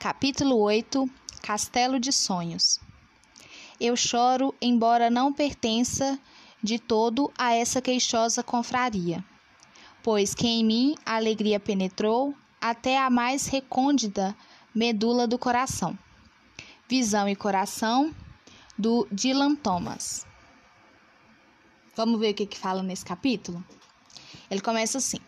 Capítulo 8 Castelo de Sonhos Eu choro, embora não pertença de todo a essa queixosa confraria, pois que em mim a alegria penetrou até a mais recôndita medula do coração. Visão e Coração, do Dylan Thomas. Vamos ver o que, que fala nesse capítulo? Ele começa assim.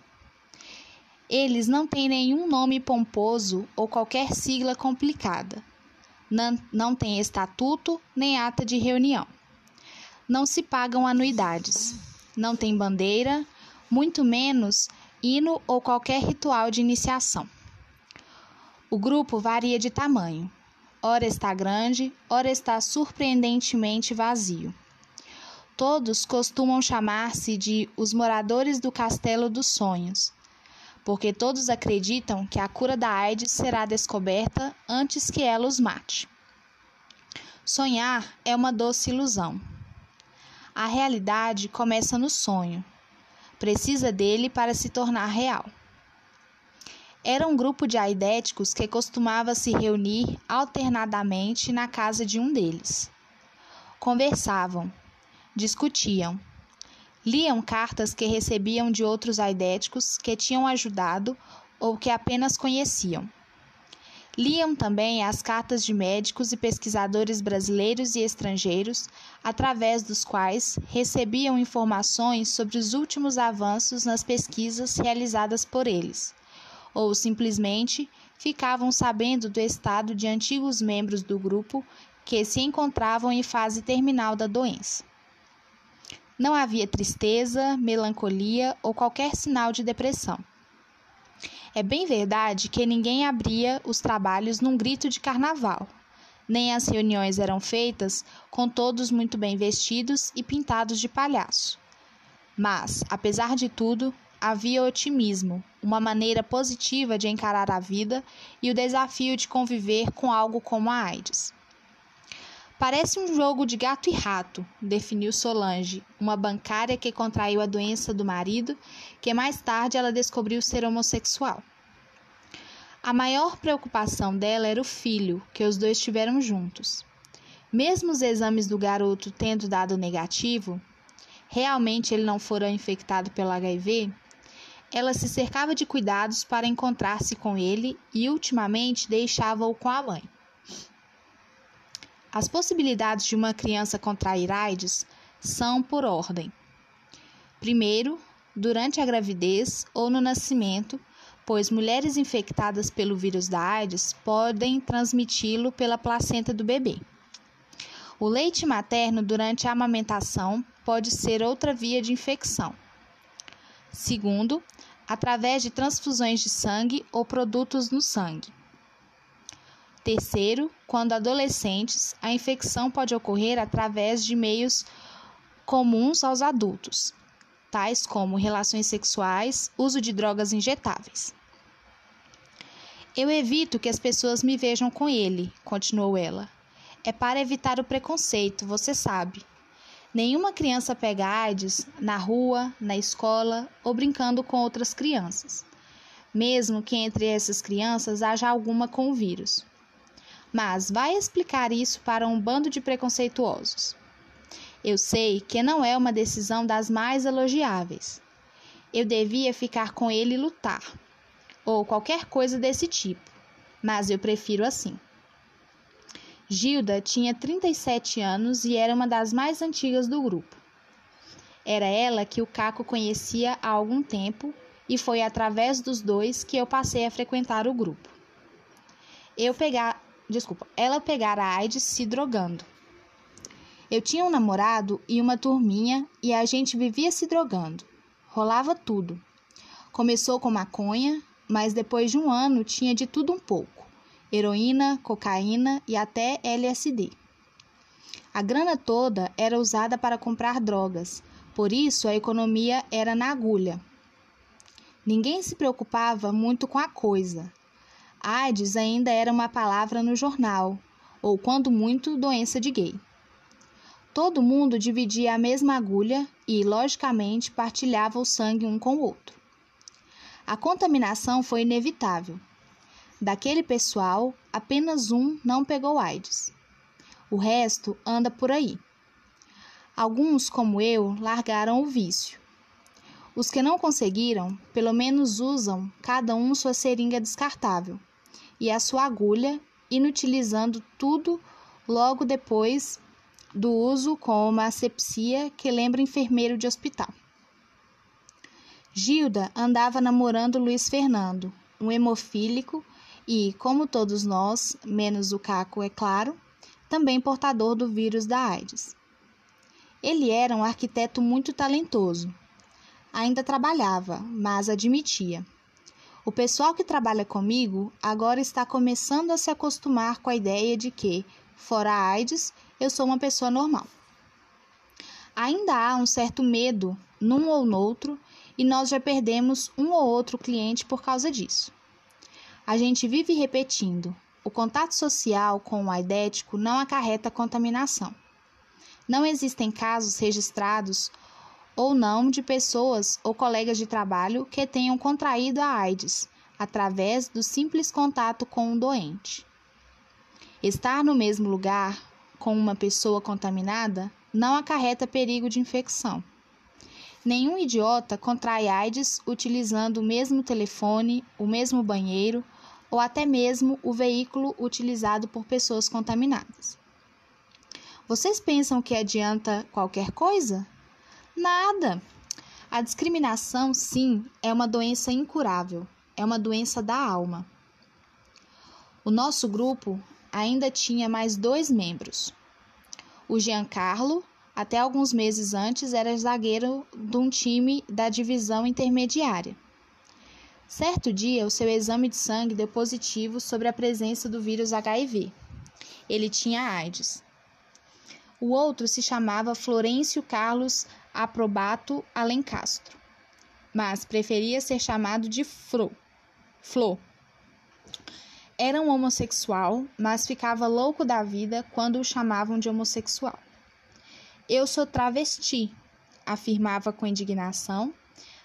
Eles não têm nenhum nome pomposo ou qualquer sigla complicada. Não, não têm estatuto nem ata de reunião. Não se pagam anuidades. Não tem bandeira, muito menos hino ou qualquer ritual de iniciação. O grupo varia de tamanho. Ora está grande, ora está surpreendentemente vazio. Todos costumam chamar-se de os moradores do Castelo dos Sonhos porque todos acreditam que a cura da AIDS será descoberta antes que ela os mate. Sonhar é uma doce ilusão. A realidade começa no sonho. Precisa dele para se tornar real. Era um grupo de aidéticos que costumava se reunir alternadamente na casa de um deles. Conversavam, discutiam Liam cartas que recebiam de outros aidéticos que tinham ajudado ou que apenas conheciam. Liam também as cartas de médicos e pesquisadores brasileiros e estrangeiros, através dos quais recebiam informações sobre os últimos avanços nas pesquisas realizadas por eles, ou simplesmente ficavam sabendo do estado de antigos membros do grupo que se encontravam em fase terminal da doença. Não havia tristeza, melancolia ou qualquer sinal de depressão. É bem verdade que ninguém abria os trabalhos num grito de carnaval, nem as reuniões eram feitas com todos muito bem vestidos e pintados de palhaço. Mas, apesar de tudo, havia otimismo, uma maneira positiva de encarar a vida e o desafio de conviver com algo como a AIDS. Parece um jogo de gato e rato, definiu Solange, uma bancária que contraiu a doença do marido, que mais tarde ela descobriu ser homossexual. A maior preocupação dela era o filho, que os dois tiveram juntos. Mesmo os exames do garoto tendo dado negativo, realmente ele não fora infectado pelo HIV, ela se cercava de cuidados para encontrar-se com ele e ultimamente deixava-o com a mãe. As possibilidades de uma criança contrair AIDS são por ordem. Primeiro, durante a gravidez ou no nascimento, pois mulheres infectadas pelo vírus da AIDS podem transmiti-lo pela placenta do bebê. O leite materno durante a amamentação pode ser outra via de infecção. Segundo, através de transfusões de sangue ou produtos no sangue. Terceiro, quando adolescentes, a infecção pode ocorrer através de meios comuns aos adultos, tais como relações sexuais, uso de drogas injetáveis. Eu evito que as pessoas me vejam com ele, continuou ela. É para evitar o preconceito, você sabe. Nenhuma criança pega AIDS na rua, na escola ou brincando com outras crianças, mesmo que entre essas crianças haja alguma com o vírus mas vai explicar isso para um bando de preconceituosos. Eu sei que não é uma decisão das mais elogiáveis. Eu devia ficar com ele e lutar, ou qualquer coisa desse tipo, mas eu prefiro assim. Gilda tinha 37 anos e era uma das mais antigas do grupo. Era ela que o Caco conhecia há algum tempo e foi através dos dois que eu passei a frequentar o grupo. Eu, pegar, desculpa, ela pegara a AIDS se drogando. Eu tinha um namorado e uma turminha e a gente vivia se drogando. Rolava tudo. Começou com maconha, mas depois de um ano tinha de tudo um pouco: heroína, cocaína e até LSD. A grana toda era usada para comprar drogas, por isso a economia era na agulha. Ninguém se preocupava muito com a coisa, AIDS ainda era uma palavra no jornal, ou quando muito, doença de gay. Todo mundo dividia a mesma agulha e, logicamente, partilhava o sangue um com o outro. A contaminação foi inevitável. Daquele pessoal, apenas um não pegou AIDS. O resto anda por aí. Alguns, como eu, largaram o vício. Os que não conseguiram, pelo menos usam cada um sua seringa descartável e a sua agulha, inutilizando tudo logo depois do uso com uma asepsia que lembra enfermeiro de hospital. Gilda andava namorando Luiz Fernando, um hemofílico e, como todos nós, menos o Caco, é claro, também portador do vírus da AIDS. Ele era um arquiteto muito talentoso. Ainda trabalhava, mas admitia. O pessoal que trabalha comigo agora está começando a se acostumar com a ideia de que, fora a AIDS, eu sou uma pessoa normal. Ainda há um certo medo num ou noutro e nós já perdemos um ou outro cliente por causa disso. A gente vive repetindo: o contato social com o aidético não acarreta contaminação. Não existem casos registrados ou não de pessoas ou colegas de trabalho que tenham contraído a AIDS através do simples contato com um doente. Estar no mesmo lugar com uma pessoa contaminada não acarreta perigo de infecção. Nenhum idiota contrai AIDS utilizando o mesmo telefone, o mesmo banheiro ou até mesmo o veículo utilizado por pessoas contaminadas. Vocês pensam que adianta qualquer coisa? Nada! A discriminação, sim, é uma doença incurável, é uma doença da alma. O nosso grupo ainda tinha mais dois membros. O Giancarlo, até alguns meses antes, era zagueiro de um time da divisão intermediária. Certo dia, o seu exame de sangue deu positivo sobre a presença do vírus HIV. Ele tinha AIDS. O outro se chamava Florencio Carlos Aprobato Alencastro, mas preferia ser chamado de Fro. Flo. Era um homossexual, mas ficava louco da vida quando o chamavam de homossexual. Eu sou travesti, afirmava com indignação,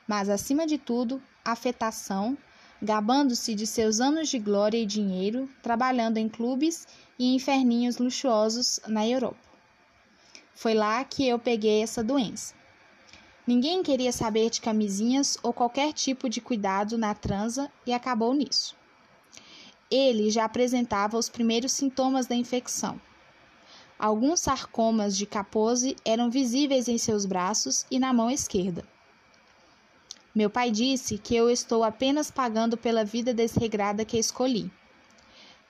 mas acima de tudo, afetação, gabando-se de seus anos de glória e dinheiro, trabalhando em clubes e inferninhos luxuosos na Europa. Foi lá que eu peguei essa doença. Ninguém queria saber de camisinhas ou qualquer tipo de cuidado na transa e acabou nisso. Ele já apresentava os primeiros sintomas da infecção. Alguns sarcomas de Kaposi eram visíveis em seus braços e na mão esquerda. Meu pai disse que eu estou apenas pagando pela vida desregrada que escolhi.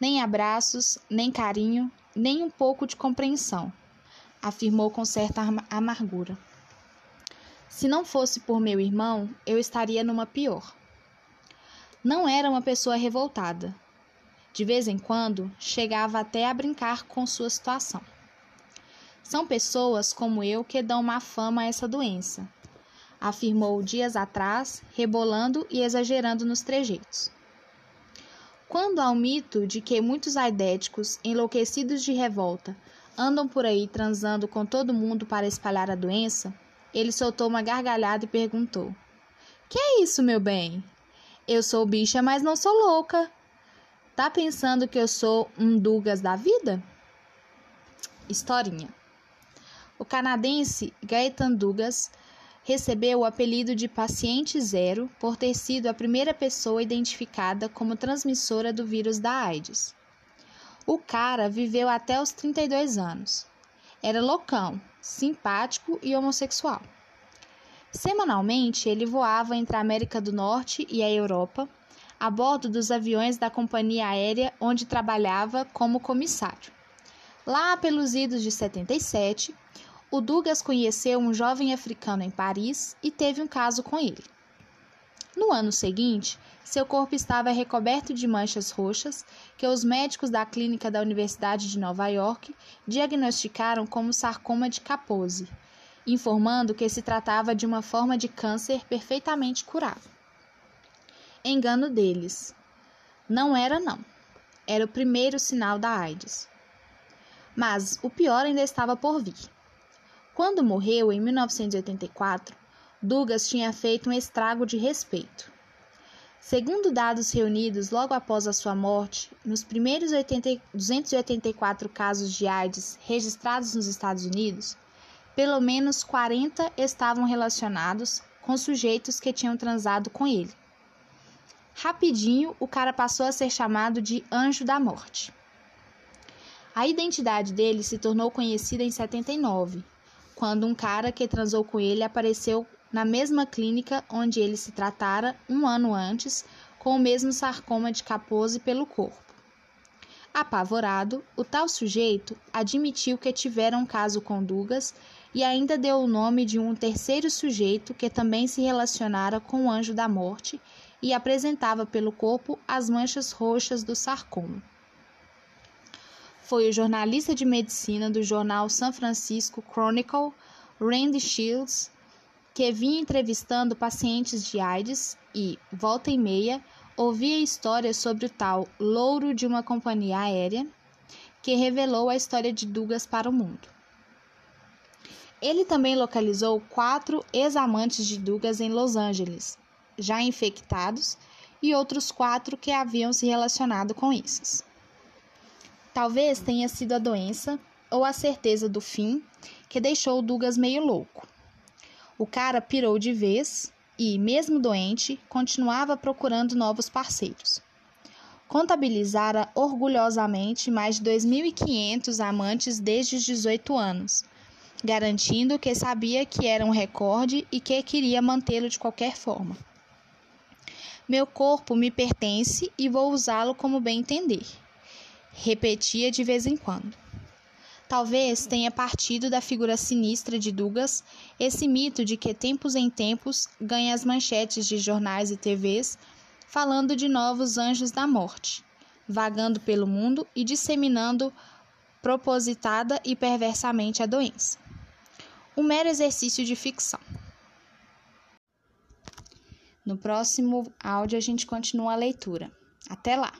Nem abraços, nem carinho, nem um pouco de compreensão, afirmou com certa amargura. Se não fosse por meu irmão, eu estaria numa pior. Não era uma pessoa revoltada, de vez em quando, chegava até a brincar com sua situação. São pessoas como eu que dão má fama a essa doença, afirmou dias atrás, rebolando e exagerando nos trejeitos. Quando há o mito de que muitos aidéticos, enlouquecidos de revolta, andam por aí transando com todo mundo para espalhar a doença, ele soltou uma gargalhada e perguntou: Que é isso, meu bem? Eu sou bicha, mas não sou louca. Tá pensando que eu sou um Dugas da vida? Historinha. O canadense Gaetan Dugas recebeu o apelido de paciente zero por ter sido a primeira pessoa identificada como transmissora do vírus da AIDS. O cara viveu até os 32 anos. Era loucão, simpático e homossexual. Semanalmente, ele voava entre a América do Norte e a Europa a bordo dos aviões da companhia aérea onde trabalhava como comissário. Lá pelos idos de 77, o Dugas conheceu um jovem africano em Paris e teve um caso com ele. No ano seguinte, seu corpo estava recoberto de manchas roxas que os médicos da clínica da Universidade de Nova York diagnosticaram como sarcoma de Kaposi, informando que se tratava de uma forma de câncer perfeitamente curável. Engano deles. Não era, não. Era o primeiro sinal da AIDS. Mas o pior ainda estava por vir. Quando morreu, em 1984, Dugas tinha feito um estrago de respeito. Segundo dados reunidos logo após a sua morte, nos primeiros 80, 284 casos de AIDS registrados nos Estados Unidos, pelo menos 40 estavam relacionados com sujeitos que tinham transado com ele. Rapidinho, o cara passou a ser chamado de Anjo da Morte. A identidade dele se tornou conhecida em 79, quando um cara que transou com ele apareceu na mesma clínica onde ele se tratara um ano antes, com o mesmo sarcoma de Kaposi pelo corpo. Apavorado, o tal sujeito admitiu que tivera um caso com Dugas e ainda deu o nome de um terceiro sujeito que também se relacionara com o anjo da morte e apresentava pelo corpo as manchas roxas do sarcoma. Foi o jornalista de medicina do jornal San Francisco Chronicle, Randy Shields, que vinha entrevistando pacientes de AIDS e, volta e meia, ouvia histórias sobre o tal louro de uma companhia aérea, que revelou a história de Douglas para o mundo. Ele também localizou quatro ex-amantes de Douglas em Los Angeles, já infectados, e outros quatro que haviam se relacionado com esses. Talvez tenha sido a doença ou a certeza do fim que deixou Douglas meio louco. O cara pirou de vez e, mesmo doente, continuava procurando novos parceiros. Contabilizara orgulhosamente mais de 2.500 amantes desde os 18 anos, garantindo que sabia que era um recorde e que queria mantê-lo de qualquer forma. Meu corpo me pertence e vou usá-lo como bem entender, repetia de vez em quando. Talvez tenha partido da figura sinistra de Dugas esse mito de que tempos em tempos ganha as manchetes de jornais e TVs falando de novos anjos da morte, vagando pelo mundo e disseminando propositada e perversamente a doença. Um mero exercício de ficção. No próximo áudio a gente continua a leitura. Até lá!